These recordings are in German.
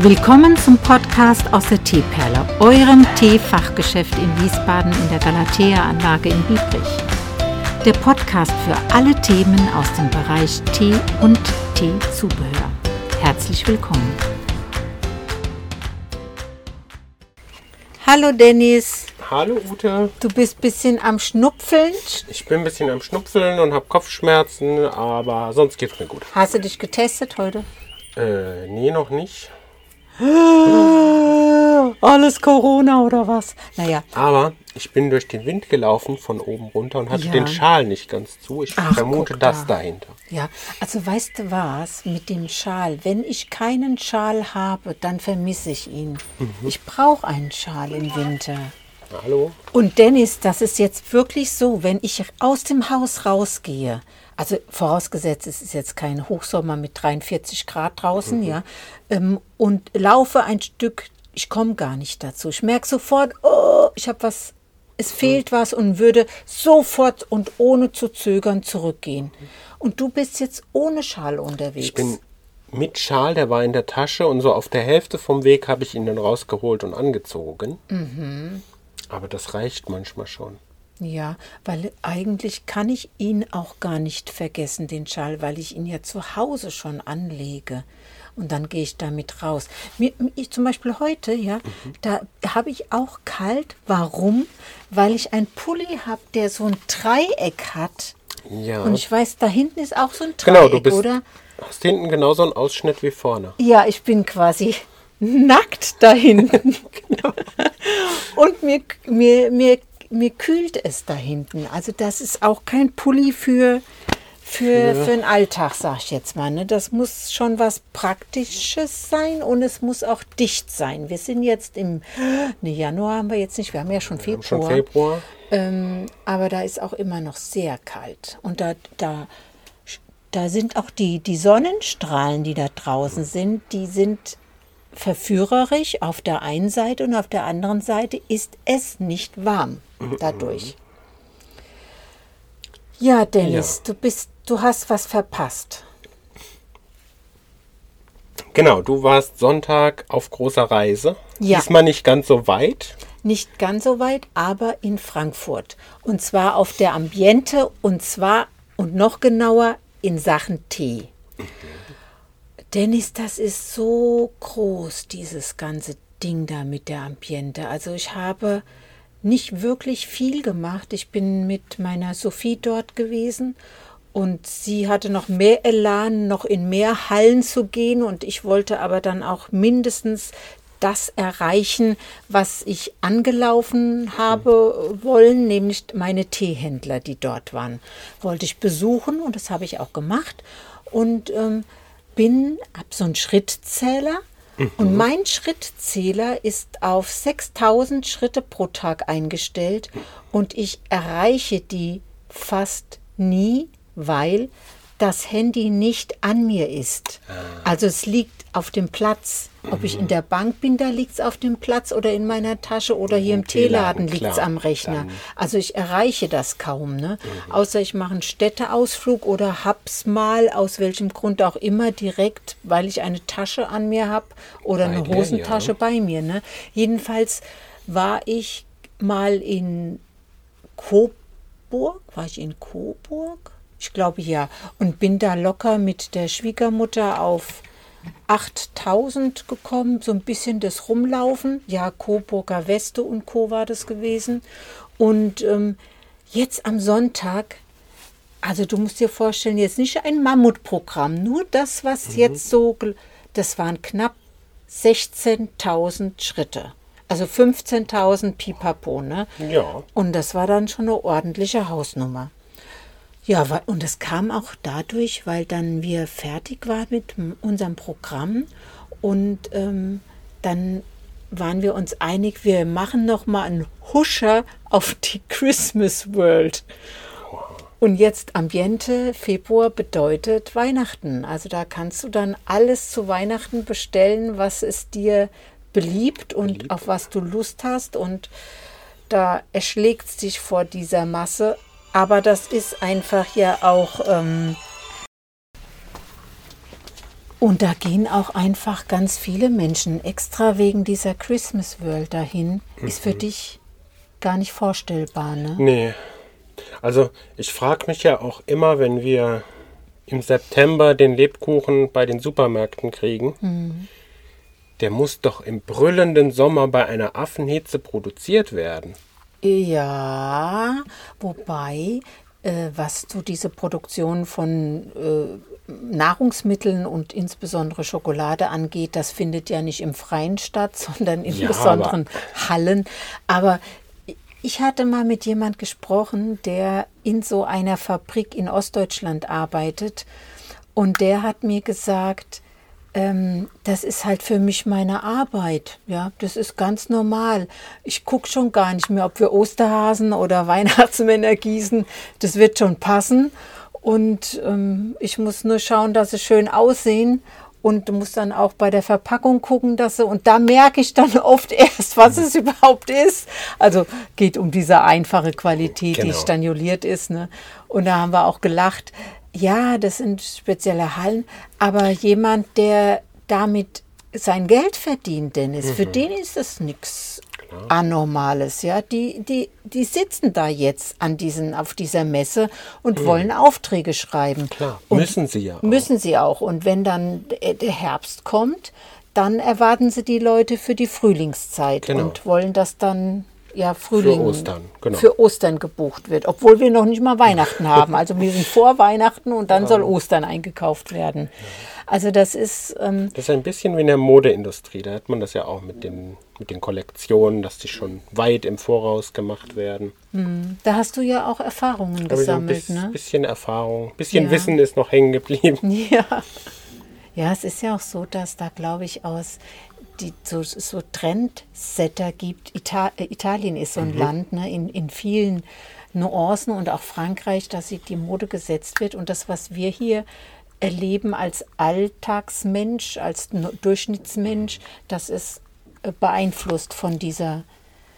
Willkommen zum Podcast aus der Teeperle, eurem Teefachgeschäft in Wiesbaden in der Galatea-Anlage in Biebrich. Der Podcast für alle Themen aus dem Bereich Tee und Teezubehör. Herzlich willkommen. Hallo Dennis. Hallo Ute. Du bist ein bisschen am Schnupfeln. Ich bin ein bisschen am Schnupfeln und habe Kopfschmerzen, aber sonst geht's mir gut. Hast du dich getestet heute? Äh, nee, noch nicht. Alles Corona oder was? Naja. Aber ich bin durch den Wind gelaufen von oben runter und hatte Ja. den Schal nicht ganz zu. Ich Ach, vermute das da. dahinter. Ja, also weißt du was, mit dem Schal, wenn ich keinen Schal habe, dann vermisse ich ihn. Ich brauche einen Schal im Winter. Hallo? Und Dennis, das ist jetzt wirklich so, wenn ich aus dem Haus rausgehe, also vorausgesetzt, es ist jetzt kein Hochsommer mit 43 Grad draußen, ja, ähm, und laufe ein Stück, ich komme gar nicht dazu. Ich merke sofort, oh, ich habe was, es fehlt was und würde sofort und ohne zu zögern zurückgehen. Und du bist jetzt ohne Schal unterwegs. Ich bin mit Schal, der war in der Tasche und so auf der Hälfte vom Weg habe ich ihn dann rausgeholt und angezogen. Mhm. Aber das reicht manchmal schon. Ja, weil eigentlich kann ich ihn auch gar nicht vergessen, den Schal, weil ich ihn ja zu Hause schon anlege. Und dann gehe ich damit raus. Mir, ich, zum Beispiel heute, ja, da habe ich auch kalt. Warum? Weil ich ein Pulli habe, der so ein Dreieck hat. Ja. Und ich weiß, da hinten ist auch so ein Dreieck, genau, du bist, oder? hast hinten genauso einen Ausschnitt wie vorne. Ja, ich bin quasi nackt da hinten. Und mir, mir, mir, mir kühlt es da hinten. Also das ist auch kein Pulli für, für, für den Alltag, sag ich jetzt mal. Ne? Das muss schon was Praktisches sein und es muss auch dicht sein. Wir sind jetzt im ne, Januar haben wir jetzt nicht, wir haben ja schon haben schon Februar. Februar. Ähm, aber da ist auch immer noch sehr kalt. Und da, da, da sind auch die, die Sonnenstrahlen, die da draußen sind, die sind verführerisch auf der einen Seite und auf der anderen Seite ist es nicht warm dadurch. Ja, Dennis, du bist, du hast was verpasst. Genau, du warst Sonntag auf großer Reise. Ja. Diesmal nicht ganz so weit. Nicht ganz so weit, aber in Frankfurt. Und zwar auf der Ambiente und zwar und noch genauer in Sachen Tee. Dennis, das ist so groß, dieses ganze Ding da mit der Ambiente. Also ich habe nicht wirklich viel gemacht. Ich bin mit meiner Sophie dort gewesen und sie hatte noch mehr Elan, noch in mehr Hallen zu gehen und ich wollte aber dann auch mindestens das erreichen, was ich angelaufen habe wollen, nämlich meine Teehändler, die dort waren, wollte ich besuchen und das habe ich auch gemacht und ähm, bin, hab so einen Schrittzähler und mein Schrittzähler ist auf 6000 Schritte pro Tag eingestellt und ich erreiche die fast nie, weil das Handy nicht an mir ist. Also es liegt auf dem Platz. Ob ich in der Bank bin, da liegt es auf dem Platz oder in meiner Tasche oder hier im Teeladen, liegt es am Rechner. Also ich erreiche das kaum, ne? Außer ich mache einen Städteausflug oder hab's mal, aus welchem Grund auch immer, direkt, weil ich eine Tasche an mir habe oder eine Hosentasche bei mir, ne? Jedenfalls war ich mal in Coburg, war ich in Coburg? Ich glaube ja. Und bin da locker mit der Schwiegermutter auf 8000 gekommen, so ein bisschen das Rumlaufen. Ja, Coburger Weste und Co. war das gewesen. Und ähm, jetzt am Sonntag, also du musst dir vorstellen, jetzt nicht ein Mammutprogramm, nur das, was jetzt so, das waren knapp 16.000 Schritte. Also 15.000 Pipapo, ne? Ja. Und das war dann schon eine ordentliche Hausnummer. Ja, und es kam auch dadurch, weil dann wir fertig waren mit unserem Programm und ähm, dann waren wir uns einig, wir machen noch mal einen Huscher auf die Christmas World. Und jetzt Ambiente Februar bedeutet Weihnachten. Also da kannst du dann alles zu Weihnachten bestellen, was es dir beliebt und auf was du Lust hast. Und da erschlägt es dich vor dieser Masse. Aber das ist einfach ja auch ähm, Und da gehen auch einfach ganz viele Menschen extra wegen dieser Christmas World dahin. Ist für dich gar nicht vorstellbar, ne? Nee. Also ich frage mich ja auch immer, wenn wir im September den Lebkuchen bei den Supermärkten kriegen, der muss doch im brüllenden Sommer bei einer Affenhitze produziert werden. Ja, wobei, äh, was so diese Produktion von äh, Nahrungsmitteln und insbesondere Schokolade angeht, das findet ja nicht im Freien statt, sondern in Ja, besonderen Hallen. Aber ich hatte mal mit jemand gesprochen, der in so einer Fabrik in Ostdeutschland arbeitet und der hat mir gesagt, ähm, das ist halt für mich meine Arbeit. Ja, das ist ganz normal. Ich gucke schon gar nicht mehr, ob wir Osterhasen oder Weihnachtsmänner gießen. Das wird schon passen. Und ähm, ich muss nur schauen, dass sie schön aussehen. Und du musst dann auch bei der Verpackung gucken, dass sie, und da merke ich dann oft erst, was es überhaupt ist. Also geht um diese einfache Qualität, die Genau. stanioliert ist. Ne? Und da haben wir auch gelacht. Ja, das sind spezielle Hallen, aber jemand, der damit sein Geld verdient, Dennis, für den ist das nichts Anormales. Ja, die, die, die sitzen da jetzt an diesen, auf dieser Messe und wollen Aufträge schreiben. Klar, Und müssen sie ja auch. Müssen sie auch. Und wenn dann der der Herbst kommt, dann erwarten sie die Leute für die Frühlingszeit Genau. und wollen das dann ja Frühling Ostern, genau. für Ostern gebucht wird, obwohl wir noch nicht mal Weihnachten haben. Also wir sind vor Weihnachten und dann soll Ostern eingekauft werden. Also das ist ähm, Das ist ein bisschen wie in der Modeindustrie. Da hat man das ja auch mit den, mit den Kollektionen, dass die schon weit im Voraus gemacht werden. da hast du ja auch Erfahrungen so ein gesammelt, bis, ne? bisschen Erfahrung, bisschen Ja. Wissen ist noch hängen geblieben. Ja. Ja, es ist ja auch so, dass da, glaube ich, aus die, so, so Trendsetter gibt. Ita äh, Italien ist so ein Land, ne, in, in vielen Nuancen und auch Frankreich, dass sie die Mode gesetzt wird. Und das, was wir hier erleben als Alltagsmensch, als Durchschnittsmensch, das ist äh, beeinflusst von dieser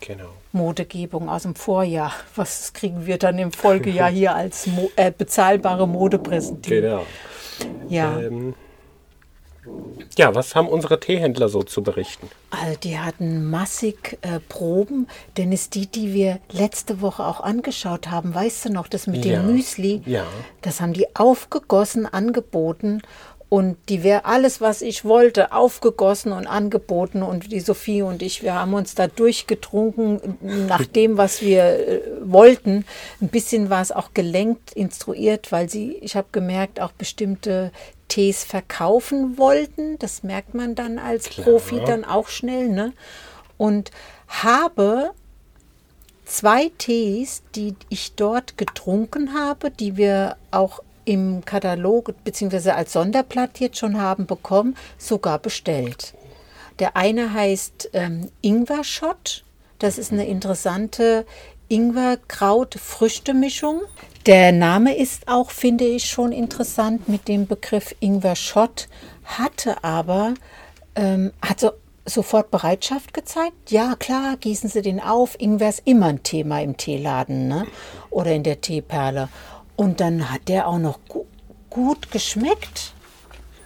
Genau. Modegebung aus dem Vorjahr. Was kriegen wir dann im Folgejahr hier als Mo äh, bezahlbare Mode präsentiert? Genau. Ja. Ähm, ja, was haben unsere Teehändler so zu berichten? Also die hatten massig äh, Proben, denn es die, die wir letzte Woche auch angeschaut haben, weißt du noch, das mit Ja. dem Müsli, Ja. das haben die aufgegossen, angeboten und die wäre alles, was ich wollte, aufgegossen und angeboten und die Sophie und ich, wir haben uns da durchgetrunken nach dem, was wir äh, wollten. Ein bisschen war es auch gelenkt, instruiert, weil sie, ich habe gemerkt, auch bestimmte Tees verkaufen wollten. Das merkt man dann als Profi dann auch schnell, ne? Und habe zwei Tees, die ich dort getrunken habe, die wir auch im Katalog bzw. als Sonderblatt jetzt schon haben bekommen, sogar bestellt. Der eine heißt ähm, Ingwer-Shot. Das ist eine interessante Ingwer-Kraut-Früchte-Mischung. Der Name ist auch, finde ich, schon interessant mit dem Begriff Ingwer-Shot, hatte aber, ähm, hat so sofort Bereitschaft gezeigt. Ja, klar, gießen Sie den auf. Ingwer ist immer ein Thema im Teeladen ne? oder in der Teeperle. Und dann hat der auch noch gu gut geschmeckt.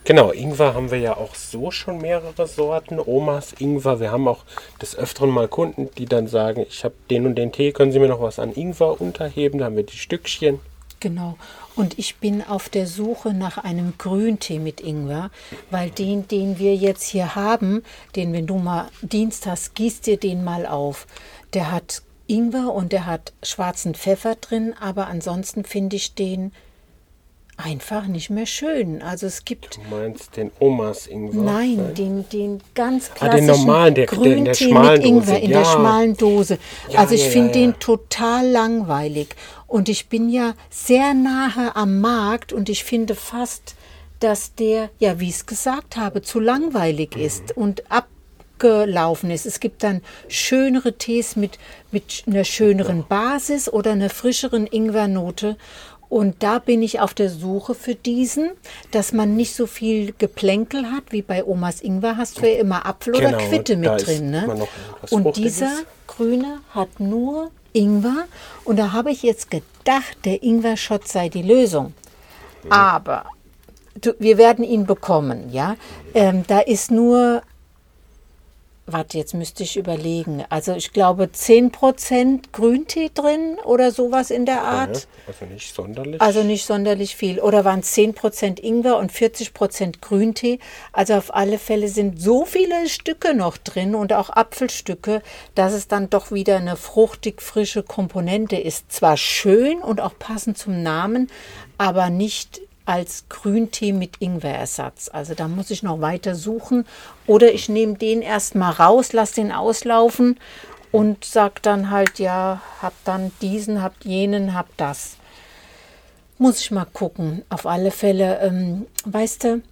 Genau, Ingwer haben wir ja auch so schon mehrere Sorten. Omas Ingwer. Wir haben auch des Öfteren mal Kunden, die dann sagen, ich habe den und den Tee, können Sie mir noch was an Ingwer unterheben? Da haben wir die Stückchen. Genau. Und ich bin auf der Suche nach einem Grüntee mit Ingwer, weil den, den wir jetzt hier haben, den, wenn du mal Dienst hast, gießt dir den mal auf. Der hat Ingwer und der hat schwarzen Pfeffer drin, aber ansonsten finde ich den einfach nicht mehr schön. Also es gibt Du meinst den Omas Ingwer? Nein, den, den ganz Ah, klassischen den normalen, der- der in der Grüntee schmalen mit Ingwer Dose. in der Ja. schmalen Dose. Ja, also ich ja, finde den total langweilig. Und ich bin ja sehr nahe am Markt und ich finde fast, dass der, ja, wie ich es gesagt habe, zu langweilig Mhm. ist und abgelaufen ist. Es gibt dann schönere Tees mit, mit einer schöneren Basis oder einer frischeren Ingwernote. Und da bin ich auf der Suche für diesen, dass man nicht so viel Geplänkel hat, wie bei Omas Ingwer hast du ja immer Apfel Genau, oder Quitte mit drin. Ne? Und dieser grüne hat nur Ingwer. Und da habe ich jetzt gedacht, der Ingwer-Shot sei die Lösung. Aber du, wir werden ihn bekommen, ja. Ähm, da ist nur, warte, jetzt müsste ich überlegen. Also ich glaube 10% Grüntee drin oder sowas in der Art. Ja, also nicht sonderlich. Also nicht sonderlich viel. Oder waren es 10% Ingwer und 40% Grüntee. Also auf alle Fälle sind so viele Stücke noch drin und auch Apfelstücke, dass es dann doch wieder eine fruchtig frische Komponente ist. Zwar schön und auch passend zum Namen, aber nicht als Grüntee mit Ingwerersatz. Also da muss ich noch weiter suchen. Oder ich nehme den erstmal raus, lasse den auslaufen und sage dann halt, ja, hab dann diesen, hab jenen, hab das. Muss ich mal gucken. Auf alle Fälle, ähm, weißt du,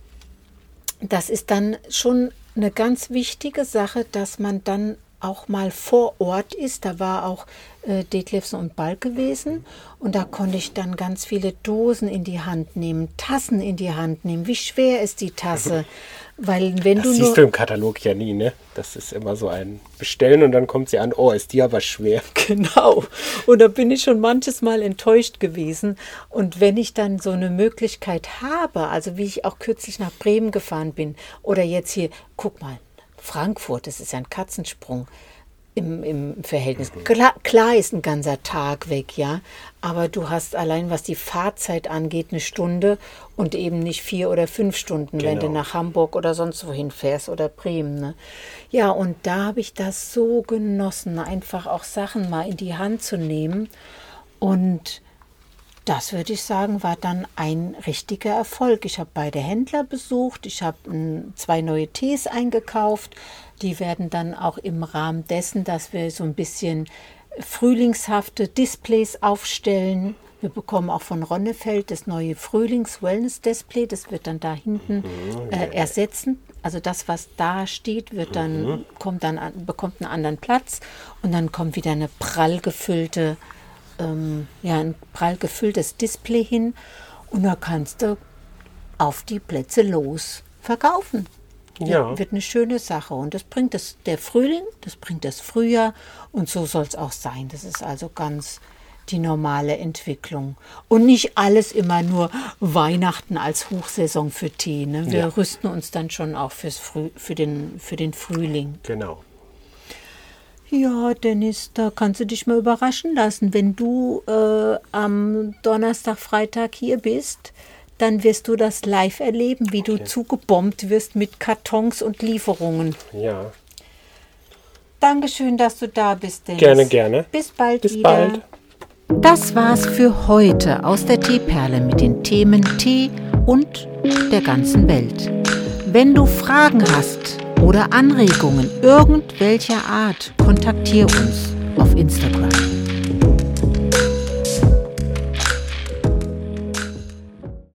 das ist dann schon eine ganz wichtige Sache, dass man dann auch mal vor Ort ist. Da war auch äh, Detlefsen und Balk gewesen und da konnte ich dann ganz viele Dosen in die Hand nehmen, Tassen in die Hand nehmen. Wie schwer ist die Tasse? Weil wenn das du siehst du im Katalog ja nie, ne? Das ist immer so ein Bestellen und dann kommt sie an, oh, ist die aber schwer. Genau. Und da bin ich schon manches Mal enttäuscht gewesen. Und wenn ich dann so eine Möglichkeit habe, also wie ich auch kürzlich nach Bremen gefahren bin oder jetzt hier, guck mal, Frankfurt, das ist ja ein Katzensprung im, im Verhältnis. Klar, klar ist ein ganzer Tag weg, ja, aber du hast allein, was die Fahrzeit angeht, eine Stunde und eben nicht vier oder fünf Stunden, wenn du Genau. nach Hamburg oder sonst wohin fährst oder Bremen. Ne? Ja, und da habe ich das so genossen, einfach auch Sachen mal in die Hand zu nehmen und das würde ich sagen, war dann ein richtiger Erfolg. Ich habe beide Händler besucht, ich habe mm, zwei neue Tees eingekauft. Die werden dann auch im Rahmen dessen, dass wir so ein bisschen frühlingshafte Displays aufstellen. Wir bekommen auch von Ronnefeld das neue Frühlings-Wellness-Display. Das wird dann da hinten äh, ersetzen. Also das, was da steht, wird dann, kommt dann an, bekommt einen anderen Platz und dann kommt wieder eine prall gefüllte ähm, ja, ein prall gefülltes Display hin und da kannst du auf die Plätze los verkaufen. Ja. Wird eine schöne Sache und das bringt das, der Frühling, das bringt das Frühjahr und so soll es auch sein. Das ist also ganz die normale Entwicklung. Und nicht alles immer nur Weihnachten als Hochsaison für Tee. Ne? Wir Ja. rüsten uns dann schon auch fürs Früh, für, den, für den Frühling. Genau. Ja, Dennis, da kannst du dich mal überraschen lassen. Wenn du äh, am Donnerstag, Freitag hier bist, dann wirst du das live erleben, wie du zugebombt wirst mit Kartons und Lieferungen. Ja. Dankeschön, dass du da bist, Dennis. Gerne, gerne. Bis bald Bis wieder. bald. Das war's für heute aus der Teeperle mit den Themen Tee und der ganzen Welt. Wenn du Fragen hast oder Anregungen irgendwelcher Art, kontaktiere uns auf Instagram.